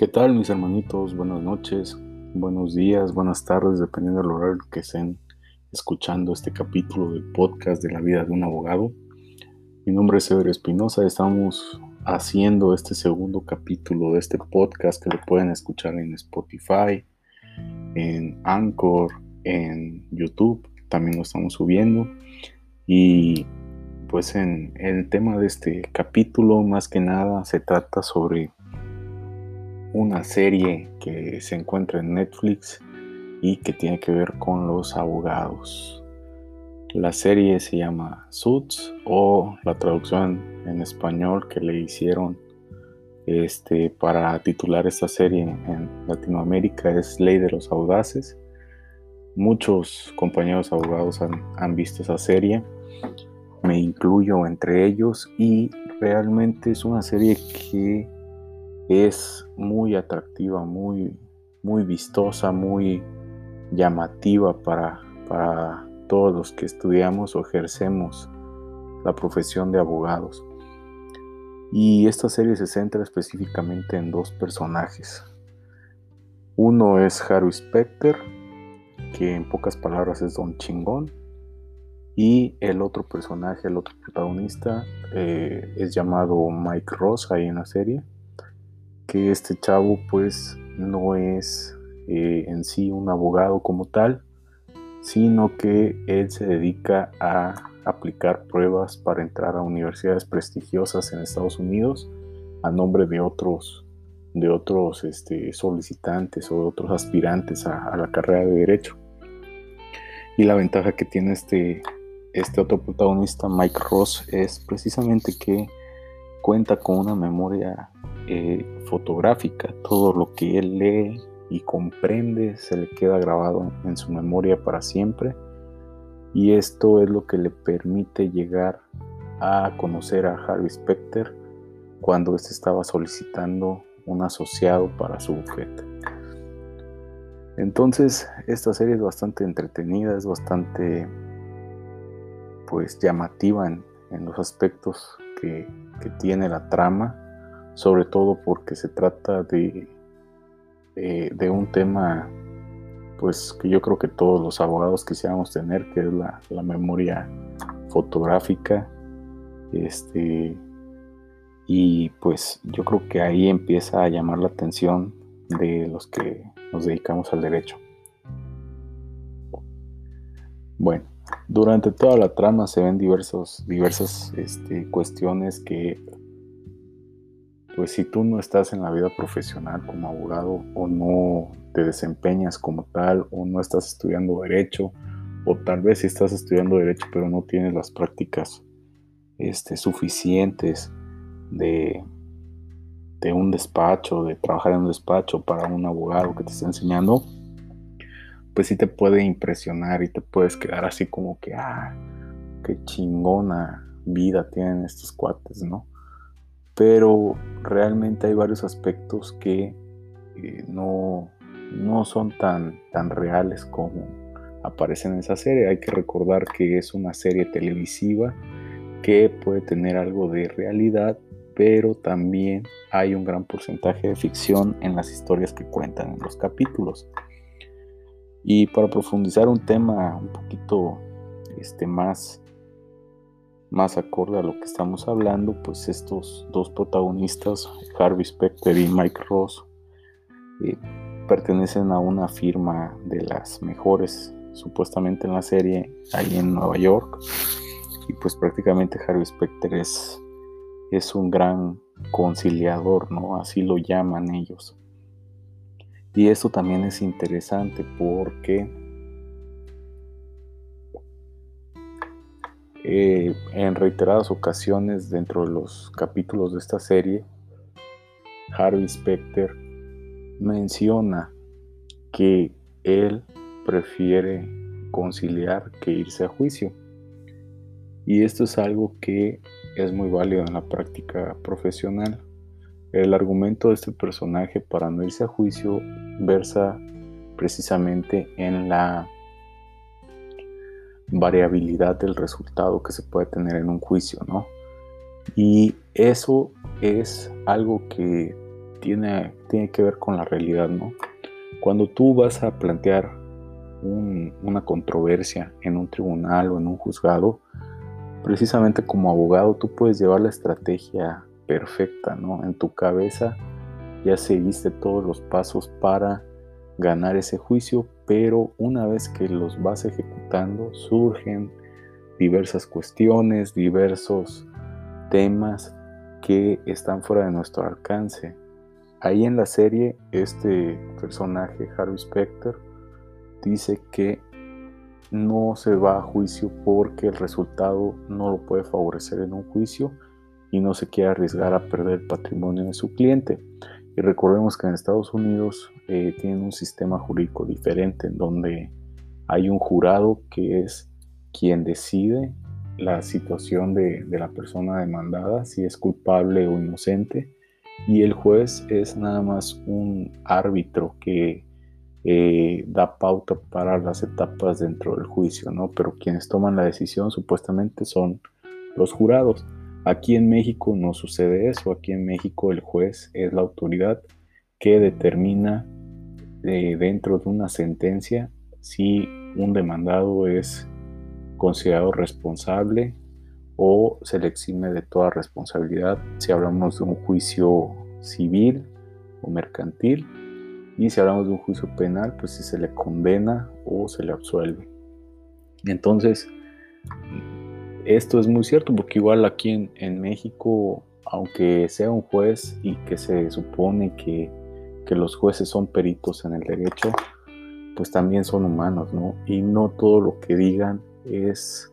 ¿Qué tal mis hermanitos? Buenas noches, buenos días, buenas tardes, dependiendo del horario que estén escuchando este capítulo del podcast de la vida de un abogado. Mi nombre es Ever Espinosa, estamos haciendo este segundo capítulo de este podcast que lo pueden escuchar en Spotify, en Anchor, en YouTube, también lo estamos subiendo. Y pues en el tema de este capítulo más que nada se trata sobre una serie que se encuentra en Netflix y que tiene que ver con los abogados. La serie se llama Suits o la traducción en español que le hicieron este, para titular esta serie en Latinoamérica es Ley de los Audaces. Muchos compañeros abogados han, han visto esa serie, me incluyo entre ellos y realmente es una serie que es muy atractiva, muy, muy vistosa, muy llamativa para, para todos los que estudiamos o ejercemos la profesión de abogados. Y esta serie se centra específicamente en dos personajes. Uno es Harry Specter, que en pocas palabras es Don Chingón. Y el otro personaje, el otro protagonista, eh, es llamado Mike Ross ahí en la serie que este chavo pues no es eh, en sí un abogado como tal, sino que él se dedica a aplicar pruebas para entrar a universidades prestigiosas en Estados Unidos a nombre de otros de otros este, solicitantes o de otros aspirantes a, la carrera de derecho. Y la ventaja que tiene este, este otro protagonista, Mike Ross, es precisamente que cuenta con una memoria eh, fotográfica. Todo lo que él lee y comprende se le queda grabado en su memoria para siempre. Y esto es lo que le permite llegar a conocer a Harvey Specter cuando éste estaba solicitando un asociado para su bufete. Entonces, esta serie es bastante entretenida, es bastante pues llamativa en, en los aspectos que, tiene la trama, sobre todo porque se trata de, de, un tema pues que yo creo que todos los abogados quisiéramos tener, que es la, memoria fotográfica. Este, y pues yo creo que ahí empieza a llamar la atención de los que nos dedicamos al derecho. Bueno, durante toda la trama se ven diversos, diversas este, cuestiones que, pues si tú no estás en la vida profesional como abogado o no te desempeñas como tal o no estás estudiando derecho o tal vez si estás estudiando derecho pero no tienes las prácticas este, suficientes de, de un despacho, de trabajar en un despacho para un abogado que te está enseñando, pues sí te puede impresionar y te puedes quedar así como que, ah, qué chingona vida tienen estos cuates, ¿no? Pero realmente hay varios aspectos que eh, no, no son tan, tan reales como aparecen en esa serie. Hay que recordar que es una serie televisiva que puede tener algo de realidad, pero también hay un gran porcentaje de ficción en las historias que cuentan en los capítulos. Y para profundizar un tema un poquito este, más, más acorde a lo que estamos hablando, pues estos dos protagonistas, Harvey Specter y Mike Ross, eh, pertenecen a una firma de las mejores supuestamente en la serie ahí en Nueva York. Y pues prácticamente Harvey Specter es, es un gran conciliador, ¿no? Así lo llaman ellos. Y esto también es interesante porque eh, en reiteradas ocasiones dentro de los capítulos de esta serie, Harvey Specter menciona que él prefiere conciliar que irse a juicio. Y esto es algo que es muy válido en la práctica profesional. El argumento de este personaje para no irse a juicio versa precisamente en la variabilidad del resultado que se puede tener en un juicio, ¿no? Y eso es algo que tiene, tiene que ver con la realidad, ¿no? Cuando tú vas a plantear una controversia en un tribunal o en un juzgado, precisamente como abogado tú puedes llevar la estrategia perfecta, ¿no? En tu cabeza ya seguiste todos los pasos para ganar ese juicio, pero una vez que los vas ejecutando surgen diversas cuestiones, diversos temas que están fuera de nuestro alcance. Ahí en la serie, este personaje, Harvey Specter, dice que no se va a juicio porque el resultado no lo puede favorecer en un juicio y no se quiere arriesgar a perder el patrimonio de su cliente. Y recordemos que en Estados Unidos eh, tienen un sistema jurídico diferente en donde hay un jurado que es quien decide la situación de, la persona demandada, si es culpable o inocente, y el juez es nada más un árbitro que eh, da pauta para las etapas dentro del juicio, ¿no? Pero quienes toman la decisión supuestamente son los jurados. Aquí en México no sucede eso, aquí en México el juez es la autoridad que determina dentro de una sentencia si un demandado es considerado responsable o se le exime de toda responsabilidad si hablamos de un juicio civil o mercantil y si hablamos de un juicio penal pues si se le condena o se le absuelve entonces esto es muy cierto porque igual aquí en, México, aunque sea un juez y que se supone que, los jueces son peritos en el derecho, pues también son humanos, ¿no? Y no todo lo que digan es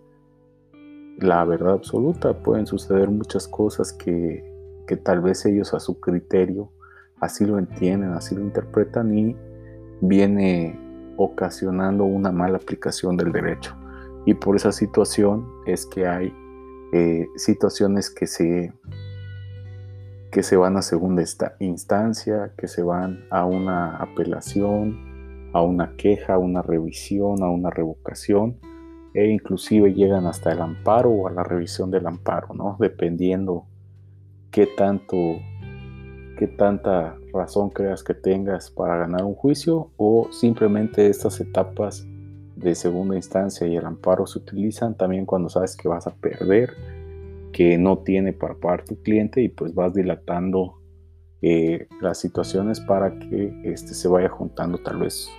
la verdad absoluta. Pueden suceder muchas cosas que, que tal vez ellos a su criterio así lo entienden, así lo interpretan y viene ocasionando una mala aplicación del derecho. Y por esa situación es que hay eh, situaciones que se, que se van a segunda instancia, que se van a una apelación, a una queja, a una revisión, a una revocación e inclusive llegan hasta el amparo o a la revisión del amparo, ¿no? Dependiendo qué tanto, qué tanta razón creas que tengas para ganar un juicio o simplemente estas etapas de segunda instancia y el amparo se utilizan también cuando sabes que vas a perder, que no tiene para pagar tu cliente y pues vas dilatando eh, las situaciones para que este, se vaya juntando tal vez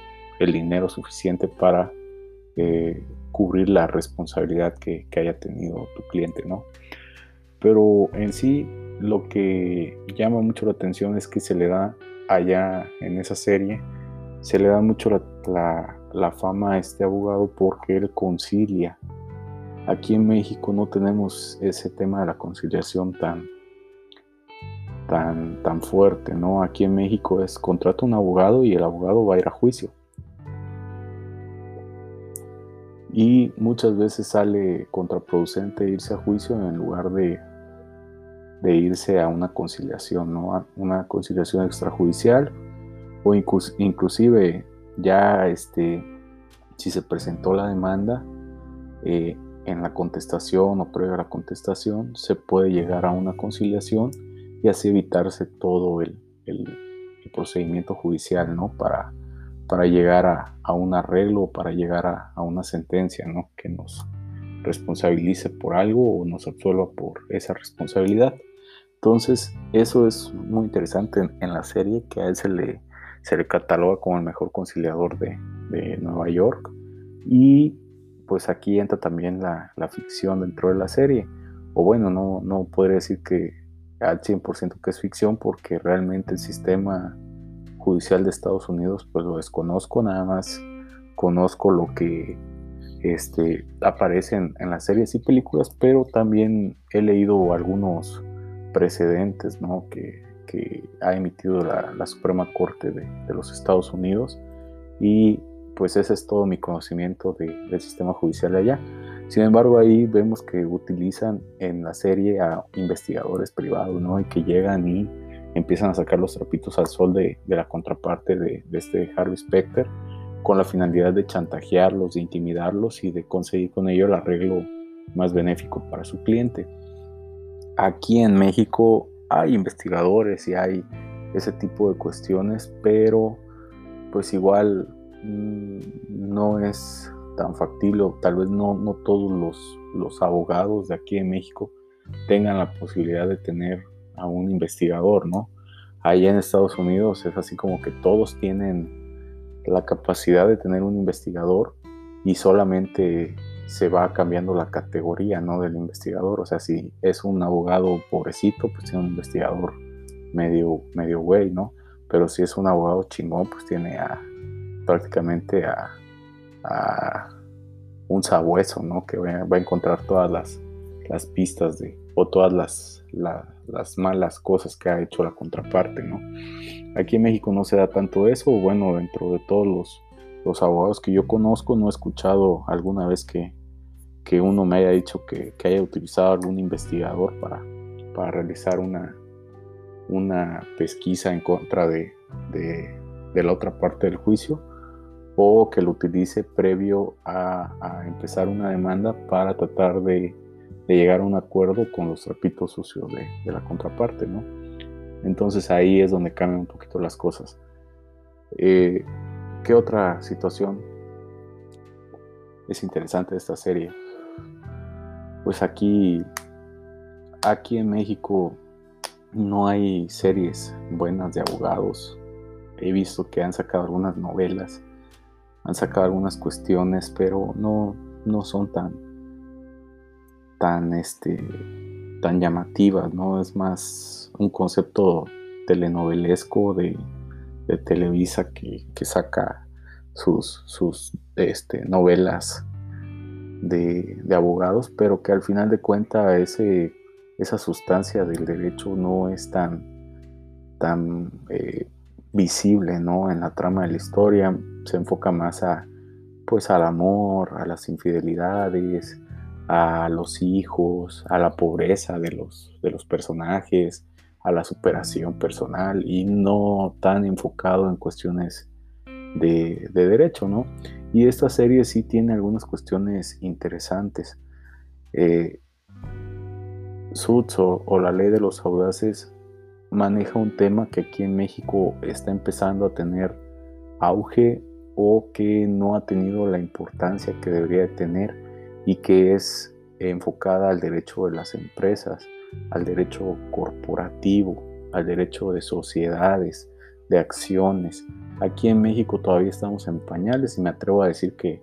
el dinero suficiente para eh, cubrir la responsabilidad que, que, haya tenido tu cliente, ¿no? Pero en sí lo que llama mucho la atención es que se le da allá en esa serie, se le da mucho la la fama a este abogado porque él concilia. Aquí en México no tenemos ese tema de la conciliación tan, tan, tan fuerte, ¿no? Aquí en México es contrata un abogado y el abogado va a ir a juicio. Y muchas veces sale contraproducente irse a juicio en lugar de, de irse a una conciliación, ¿no? una conciliación extrajudicial o inclusive ya este, si se presentó la demanda, eh, en la contestación o previo a la contestación, se puede llegar a una conciliación y así evitarse todo el, procedimiento judicial, ¿no? Para, para llegar a, un arreglo o para llegar a, una sentencia, ¿no? Que nos responsabilice por algo o nos absuelva por esa responsabilidad. Entonces, eso es muy interesante en la serie, que a él se le, se le cataloga como el mejor conciliador de, Nueva York. Y pues aquí entra también la, ficción dentro de la serie. O bueno, no, no podría decir que al 100% que es ficción porque realmente el sistema judicial de Estados Unidos pues lo desconozco, nada más conozco lo que este, aparece en, las series y películas, pero también he leído algunos precedentes ¿no? que, que ha emitido la, Suprema Corte de, los Estados Unidos y pues ese es todo mi conocimiento del sistema judicial de allá. Sin embargo, ahí vemos que utilizan en la serie a investigadores privados, ¿no? Y que llegan y empiezan a sacar los trapitos al sol de, la contraparte de, de, este Harvey Specter con la finalidad de chantajearlos, de intimidarlos y de conseguir con ello el arreglo más benéfico para su cliente. Aquí en México hay investigadores y hay ese tipo de cuestiones, pero pues igual no es tan factible, tal vez no, no todos los, los abogados de aquí en México tengan la posibilidad de tener a un investigador, ¿no? Allá en Estados Unidos es así como que todos tienen la capacidad de tener un investigador y solamente se va cambiando la categoría, ¿no? Del investigador. O sea, si es un abogado pobrecito, pues tiene un investigador medio, medio güey, ¿no? Pero si es un abogado chingón, pues tiene a prácticamente a, un sabueso, ¿no? Que va a encontrar todas las, pistas de, o todas las, las malas cosas que ha hecho la contraparte, ¿no? Aquí en México no se da tanto eso, bueno, dentro de todos los, abogados que yo conozco, no he escuchado alguna vez que, uno me haya dicho que, haya utilizado algún investigador para, realizar una, pesquisa en contra de, la otra parte del juicio o que lo utilice previo a, empezar una demanda para tratar de de llegar a un acuerdo con los trapitos sucios de, la contraparte, ¿no? Entonces ahí es donde cambian un poquito las cosas. Eh, ¿Qué otra situación es interesante de esta serie? Pues aquí, aquí en México no hay series buenas de abogados. He visto que han sacado algunas novelas, han sacado algunas cuestiones, pero no, no son tan, tan, este, tan llamativas, ¿no? Es más un concepto telenovelesco de, Televisa que, saca sus, sus este, novelas de, abogados, pero que al final de cuentas esa sustancia del derecho no es tan, tan eh, visible ¿no? en la trama de la historia, se enfoca más a, pues, al amor, a las infidelidades, a los hijos, a la pobreza de los, de los personajes, a la superación personal y no tan enfocado en cuestiones de, derecho, ¿no? Y esta serie sí tiene algunas cuestiones interesantes. Eh, o, la ley de los audaces maneja un tema que aquí en México está empezando a tener auge o que no ha tenido la importancia que debería tener y que es enfocada al derecho de las empresas, al derecho corporativo, al derecho de sociedades, de acciones. Aquí en México todavía estamos en pañales y me atrevo a decir que,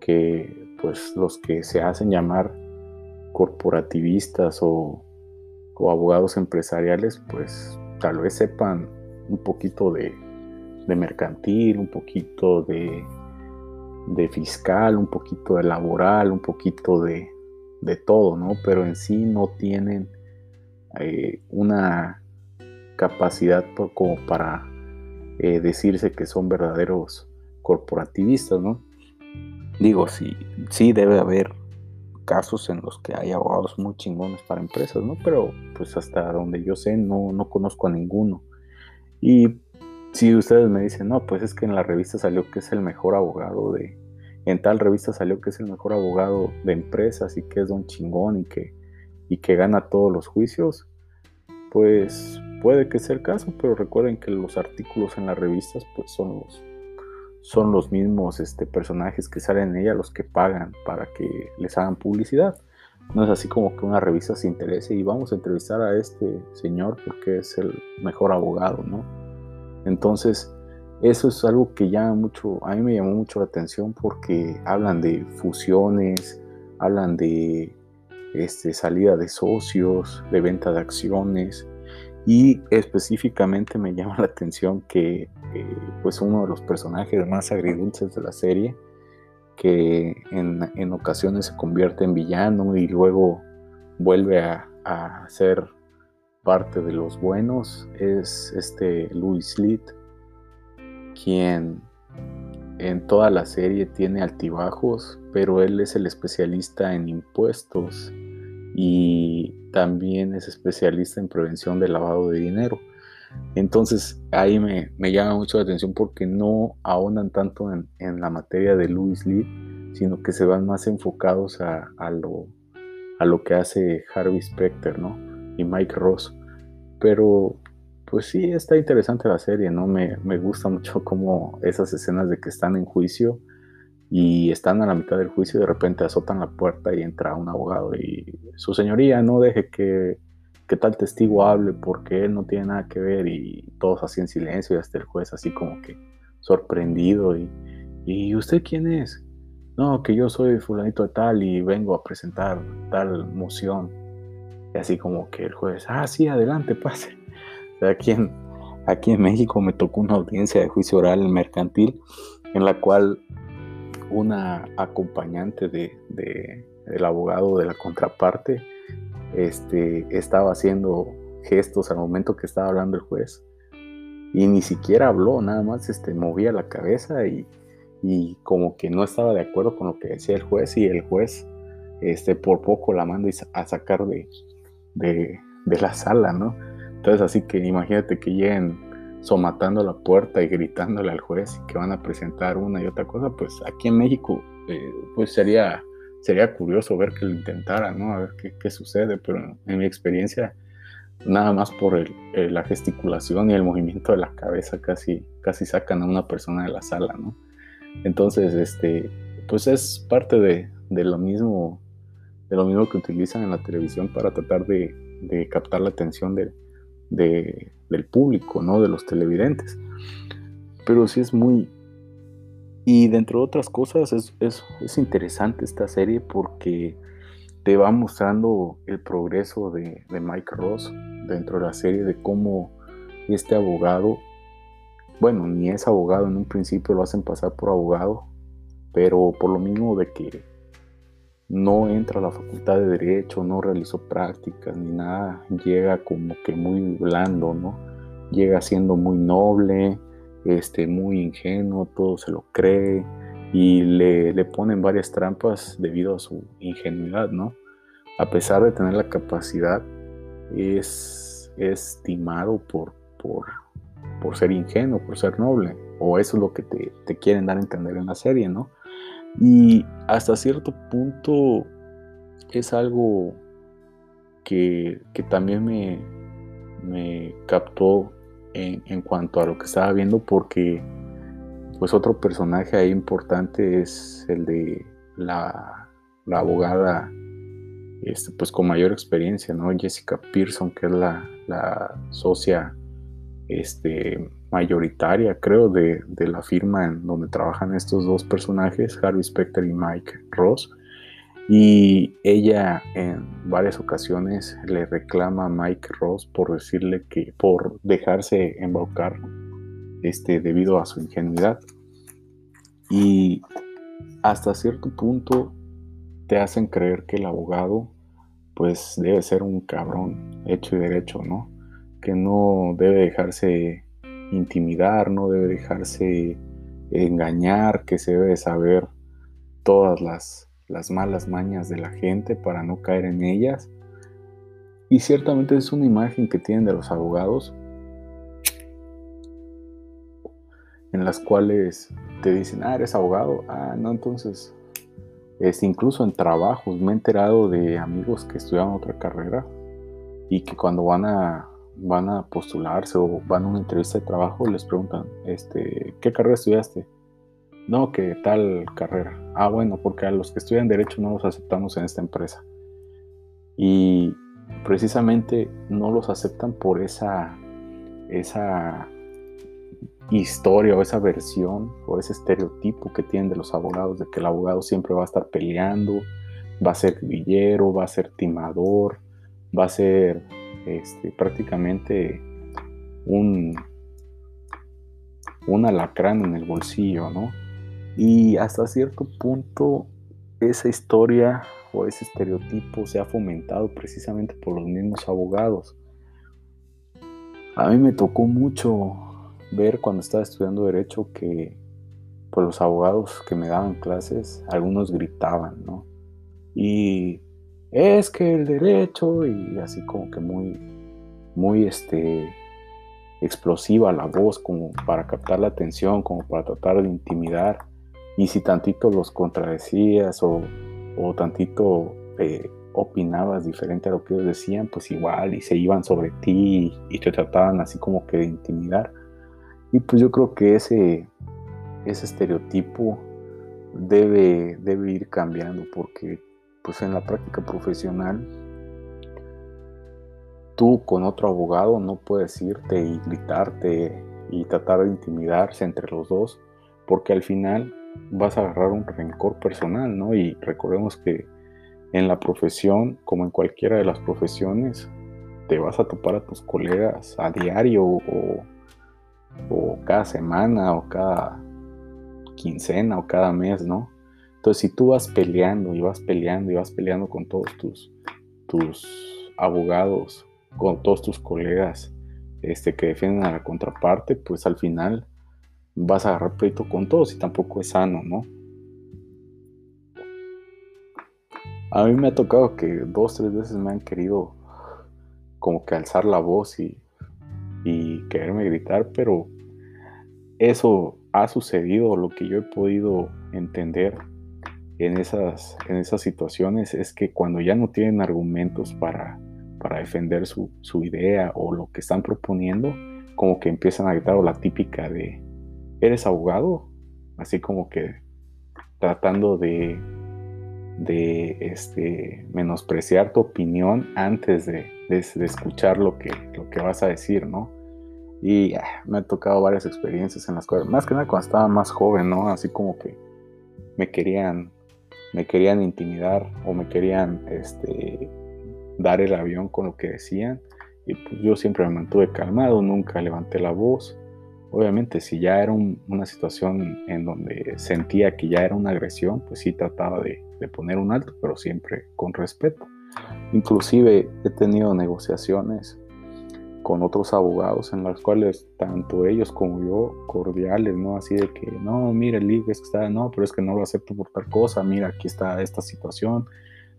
que pues los que se hacen llamar corporativistas o, abogados empresariales, pues tal vez sepan un poquito de mercantil, un poquito de, de fiscal, un poquito de laboral, un poquito de, de todo, ¿no? Pero en sí no tienen eh, una capacidad como para eh, decirse que son verdaderos corporativistas, ¿no? Digo, sí, sí debe haber casos en los que hay abogados muy chingones para empresas, ¿no? Pero pues hasta donde yo sé no, no conozco a ninguno. Y si ustedes me dicen, no, pues es que en la revista salió que es el mejor abogado de, en tal revista salió que es el mejor abogado de empresas y que es don chingón y que, y que gana todos los juicios, pues puede que sea el caso, pero recuerden que los artículos en las revistas pues son los, son los mismos este, personajes que salen en ella los que pagan para que les hagan publicidad. No es así como que una revista se interese y vamos a entrevistar a este señor porque es el mejor abogado, ¿no? Entonces, eso es algo que llama mucho, a mí me llamó mucho la atención porque hablan de fusiones, hablan de este, salida de socios, de venta de acciones y específicamente me llama la atención que pues uno de los personajes más agridulces de la serie que en, ocasiones se convierte en villano y luego vuelve a, a ser parte de los buenos es este Louis Litt quien en toda la serie tiene altibajos, pero él es el especialista en impuestos y también es especialista en prevención de lavado de dinero. Entonces ahí me, llama mucho la atención porque no ahondan tanto en, la materia de Louis Lee, sino que se van más enfocados a, lo, a lo que hace Harvey Specter ¿no? y Mike Ross. Pero pues sí, está interesante la serie, ¿no? Me, me gusta mucho como esas escenas de que están en juicio y están a la mitad del juicio y de repente azotan la puerta y entra un abogado y su señoría no deje que, que tal testigo hable porque él no tiene nada que ver y todos así en silencio y hasta el juez así como que sorprendido y, ¿y usted quién es? No, que yo soy fulanito de tal y vengo a presentar tal moción. Y así como que el juez, ah, sí, adelante, pase. Aquí en, aquí en México me tocó una audiencia de juicio oral mercantil en la cual una acompañante de, del abogado de la contraparte este, estaba haciendo gestos al momento que estaba hablando el juez y ni siquiera habló, nada más este, movía la cabeza y, como que no estaba de acuerdo con lo que decía el juez y el juez este, por poco la manda a sacar de, la sala, ¿no? Entonces así que imagínate que lleguen somatando la puerta y gritándole al juez que van a presentar una y otra cosa, pues aquí en México eh, pues sería, sería curioso ver que lo intentara, ¿no? A ver qué, sucede, pero en mi experiencia nada más por la gesticulación y el movimiento de la cabeza casi, casi sacan a una persona de la sala, ¿no? Entonces, este, pues es parte de, lo mismo de lo mismo que utilizan en la televisión para tratar de, captar la atención de, del público, ¿no? De los televidentes. Pero sí es muy... Y dentro de otras cosas es, es, interesante esta serie porque te va mostrando el progreso de, de, Mike Ross dentro de la serie, de cómo este abogado, bueno, ni es abogado en un principio, lo hacen pasar por abogado, pero por lo mismo de que no entra a la facultad de derecho, no realizó prácticas ni nada, llega como que muy blando, ¿no? Llega siendo muy noble, este, muy ingenuo, todo se lo cree y le, le ponen varias trampas debido a su ingenuidad, ¿no? A pesar de tener la capacidad, es, estimado por, por, por ser ingenuo, por ser noble, o eso es lo que te, te quieren dar a entender en la serie, ¿no? Y hasta cierto punto es algo que, también me, me captó en, cuanto a lo que estaba viendo porque pues otro personaje ahí importante es el de la, abogada este, pues con mayor experiencia, ¿no? Jessica Pearson, que es la, la socia este, mayoritaria, creo, de, la firma en donde trabajan estos dos personajes, Harvey Specter y Mike Ross. Y ella en varias ocasiones le reclama a Mike Ross por decirle que, por dejarse embaucar este, debido a su ingenuidad. Y hasta cierto punto te hacen creer que el abogado pues debe ser un cabrón hecho y derecho, ¿no? Que no debe dejarse intimidar, no debe dejarse engañar, que se debe saber todas las, las malas mañas de la gente para no caer en ellas. Y ciertamente es una imagen que tienen de los abogados en las cuales te dicen, ah, eres abogado, ah, no, entonces, es incluso en trabajos, me he enterado de amigos que estudian otra carrera y que cuando van a van a postularse o van a una entrevista de trabajo, les preguntan, este, ¿qué carrera estudiaste? No, que tal carrera. Ah, bueno, porque a los que estudian derecho no los aceptamos en esta empresa. Y precisamente no los aceptan por esa, esa historia o esa versión o ese estereotipo que tienen de los abogados, de que el abogado siempre va a estar peleando, va a ser villero, va a ser timador, va a ser este, prácticamente un, un alacrán en el bolsillo, ¿no? Y hasta cierto punto esa historia o ese estereotipo se ha fomentado precisamente por los mismos abogados. A mí me tocó mucho ver cuando estaba estudiando derecho que pues los abogados que me daban clases, algunos gritaban, ¿no? Y es que el derecho y así como que muy, muy este, explosiva la voz como para captar la atención, como para tratar de intimidar. Y si tantito los contradecías o, o tantito eh, opinabas diferente a lo que ellos decían, pues igual, y se iban sobre ti y, te trataban así como que de intimidar. Y pues yo creo que ese, ese estereotipo debe, debe ir cambiando porque pues en la práctica profesional tú con otro abogado no puedes irte y gritarte y tratar de intimidarse entre los dos porque al final vas a agarrar un rencor personal, ¿no? Y recordemos que en la profesión, como en cualquiera de las profesiones, te vas a topar a tus colegas a diario o, o cada semana o cada quincena o cada mes, ¿no? Entonces, si tú vas peleando y vas peleando y vas peleando con todos tus, tus abogados, con todos tus colegas este, que defienden a la contraparte, pues al final vas a agarrar pleito con todos y tampoco es sano, ¿no? A mí me ha tocado que dos, tres veces me han querido como que alzar la voz y, y quererme gritar, pero eso ha sucedido, lo que yo he podido entender en esas, en esas situaciones es que cuando ya no tienen argumentos para, para defender su, idea o lo que están proponiendo, como que empiezan a gritar o la típica de, ¿eres abogado? Así como que tratando de, de este, menospreciar tu opinión antes de, escuchar lo que, lo que vas a decir, ¿no? Y ah, me ha tocado varias experiencias en las cuales, más que nada cuando estaba más joven, ¿no? Así como que me querían, me querían intimidar o me querían este, dar el avión con lo que decían. Y pues yo siempre me mantuve calmado, nunca levanté la voz. Obviamente si ya era una situación en donde sentía que ya era una agresión, pues sí trataba de, poner un alto, pero siempre con respeto. Inclusive he tenido negociaciones con otros abogados en los cuales tanto ellos como yo cordiales, ¿no? Así de que, no, mira, el es que está, no, pero es que no lo acepto por tal cosa, mira, aquí está esta situación,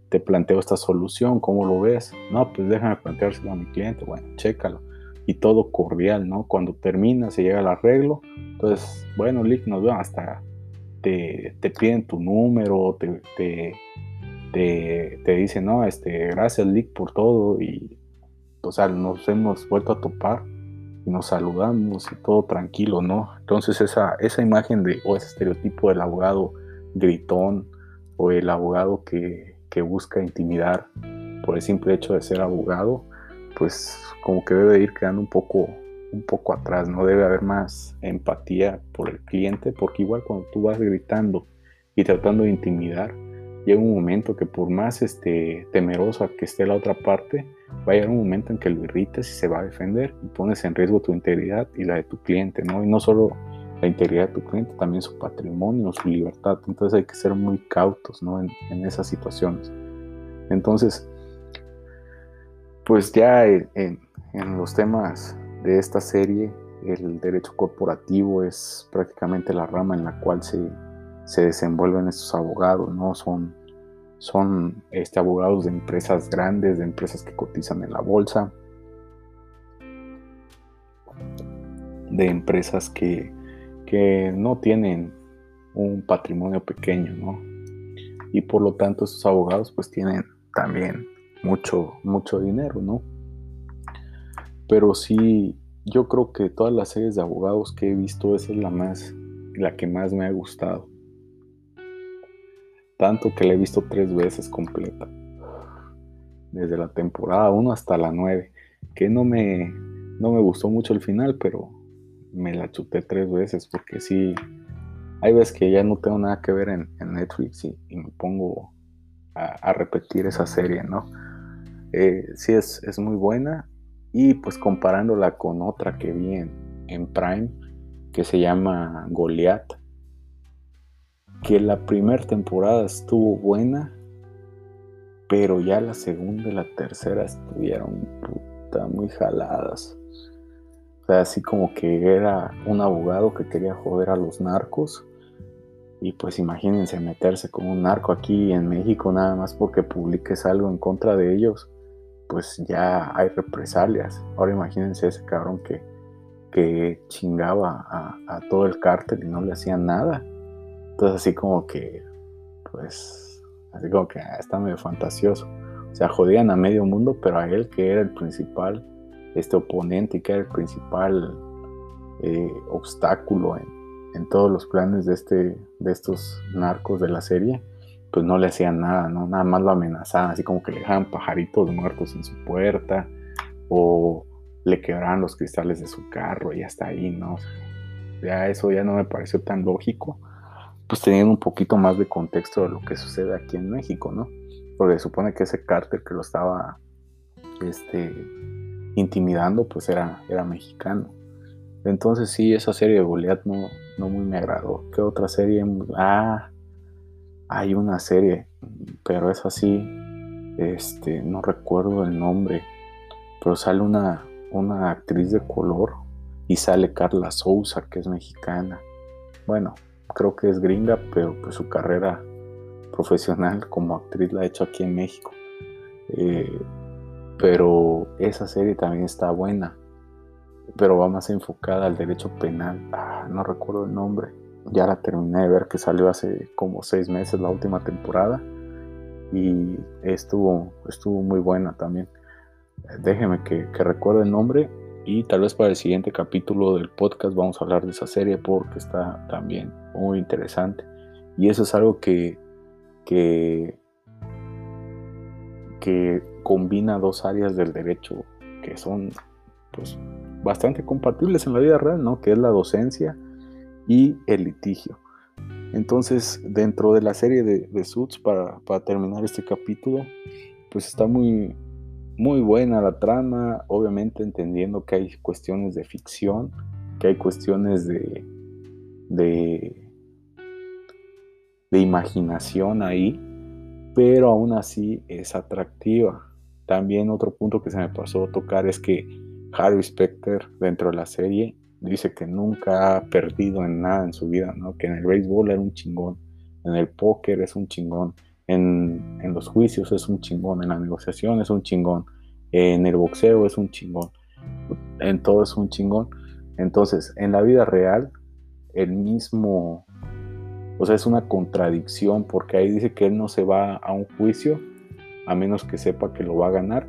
te planteo esta solución, ¿cómo lo ves? No, pues déjame planteárselo a mi cliente, bueno, chécalo. Y todo cordial, ¿no? Cuando termina, se llega al arreglo, entonces, bueno, Lick, nos vemos, hasta te, te piden tu número, te, te, te, te dicen, no, este, gracias Lick por todo y o sea, nos hemos vuelto a topar y nos saludamos y todo tranquilo, ¿no? Entonces esa, esa imagen de, o ese estereotipo del abogado gritón o el abogado que, busca intimidar por el simple hecho de ser abogado, pues como que debe ir quedando un poco, un poco atrás, ¿no? Debe haber más empatía por el cliente, porque igual cuando tú vas gritando y tratando de intimidar, llega un momento que por más este, temerosa que esté la otra parte, va a llegar un momento en que lo irrites y se va a defender y pones en riesgo tu integridad y la de tu cliente, ¿no? Y no solo la integridad de tu cliente, también su patrimonio, su libertad. Entonces hay que ser muy cautos, ¿no? En, esas situaciones. Entonces, pues ya en, los temas de esta serie, el derecho corporativo es prácticamente la rama en la cual se se desenvuelven estos abogados, ¿no? Son, son este, abogados de empresas grandes, de empresas que cotizan en la bolsa, de empresas que, que no tienen un patrimonio pequeño, ¿no? Y por lo tanto esos abogados pues tienen también mucho, mucho dinero, ¿no? Pero sí, yo creo que todas las series de abogados que he visto, esa es la más, la que más me ha gustado tanto que la he visto tres veces completa. Desde la temporada 1 hasta la 9. Que no me, no me gustó mucho el final, pero me la chuté tres veces porque sí. Hay veces que ya no tengo nada que ver en, Netflix y, me pongo a, repetir esa serie, ¿no? Eh, sí es, es, muy buena y pues comparándola con otra que vi en, Prime que se llama Goliath que la primera temporada estuvo buena, pero ya la segunda y la tercera estuvieron puta muy jaladas. O sea, así como que era un abogado que quería joder a los narcos. Y pues imagínense meterse con un narco aquí en México nada más porque publiques algo en contra de ellos. Pues ya hay represalias. Ahora imagínense ese cabrón que, que chingaba a, todo el cártel y no le hacían nada. Entonces así como que, pues, así como que ah, está medio fantasioso. O O sea, jodían a medio mundo, pero a él que era el principal este oponente y que era el principal eh, obstáculo en, en, todos los planes de, este, de estos narcos de la serie, pues no le hacían nada, ¿no? Nada más lo amenazaban, así como que le dejaban pajaritos muertos en su puerta o le quebraban los cristales de su carro y hasta ahí, ¿no? ya eso ya no me pareció tan lógico, pues teniendo un poquito más de contexto de lo que sucede aquí en México, ¿no? Porque supone que ese cártel que lo estaba este, intimidando, pues era, era mexicano. Entonces sí, esa serie de Goliath no, no muy me agradó. ¿Qué otra serie? Ah, hay una serie, pero es así, este, no recuerdo el nombre, pero sale una, una actriz de color y sale Carla Souza, que es mexicana. Bueno, creo que es gringa, pero pues su carrera profesional como actriz la ha hecho aquí en México. Eh, pero esa serie también está buena, pero va más enfocada al derecho penal. Ah, no recuerdo el nombre. Ya la terminé de ver que salió hace como seis meses la última temporada y estuvo, estuvo muy buena también. Déjeme que, recuerde el nombre y tal vez para el siguiente capítulo del podcast vamos a hablar de esa serie porque está también muy interesante. Y eso es algo que, que, que combina dos áreas del derecho que son pues, bastante compatibles en la vida real, ¿no? Que es la docencia y el litigio. Entonces, dentro de la serie de, de Suits, para, terminar este capítulo, pues está muy, muy buena la trama, obviamente entendiendo que hay cuestiones de ficción, que hay cuestiones de, de, de imaginación ahí, pero aún así es atractiva. También otro punto que se me pasó a tocar es que Harry Specter dentro de la serie dice que nunca ha perdido en nada en su vida, ¿no? que en el béisbol era un chingón, en el póker es un chingón, en, los juicios es un chingón, en la negociación es un chingón, en el boxeo es un chingón, en todo es un chingón. Entonces, en la vida real, el mismo, o sea, es una contradicción porque ahí dice que él no se va a un juicio a menos que sepa que lo va a ganar,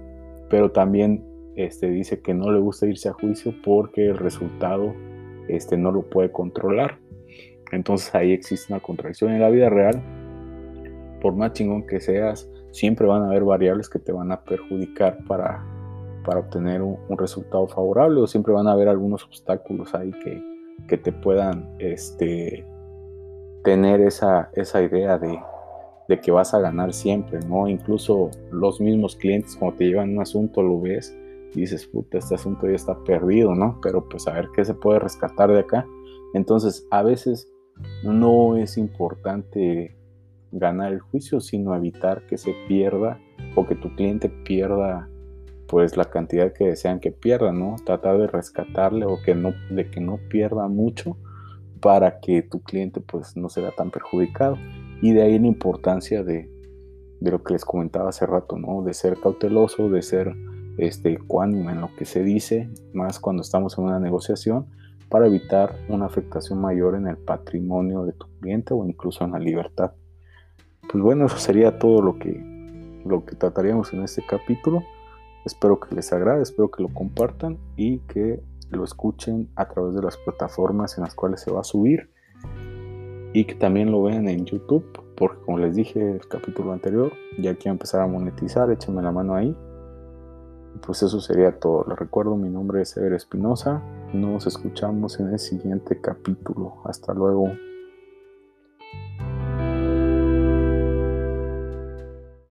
pero también este, dice que no le gusta irse a juicio porque el resultado este, no lo puede controlar. Entonces ahí existe una contradicción en la vida real por más chingón que seas, siempre van a haber variables que te van a perjudicar para, para obtener un, resultado favorable o siempre van a haber algunos obstáculos ahí que, que te puedan este, tener esa, esa idea de, de, que vas a ganar siempre, ¿no? Incluso los mismos clientes cuando te llevan un asunto lo ves dices, puta, este asunto ya está perdido, ¿no? Pero pues a ver qué se puede rescatar de acá. Entonces, a veces no es importante ganar el juicio, sino evitar que se pierda o que tu cliente pierda pues la cantidad que desean que pierda, ¿no? Tratar de rescatarle o que no, de que no pierda mucho para que tu cliente pues no sea tan perjudicado. Y de ahí la importancia de, de lo que les comentaba hace rato, ¿no? De ser cauteloso, de ser este, ecuánime en lo que se dice, más cuando estamos en una negociación, para evitar una afectación mayor en el patrimonio de tu cliente o incluso en la libertad. Pues bueno, eso sería todo lo que, lo que trataríamos en este capítulo. Espero que les agrade, espero que lo compartan y que lo escuchen a través de las plataformas en las cuales se va a subir y que también lo vean en YouTube, porque como les dije el capítulo anterior, ya quiero empezar a monetizar, échenme la mano ahí. Pues eso sería todo. Les recuerdo, mi nombre es Ever Espinosa. Nos escuchamos en el siguiente capítulo. Hasta luego.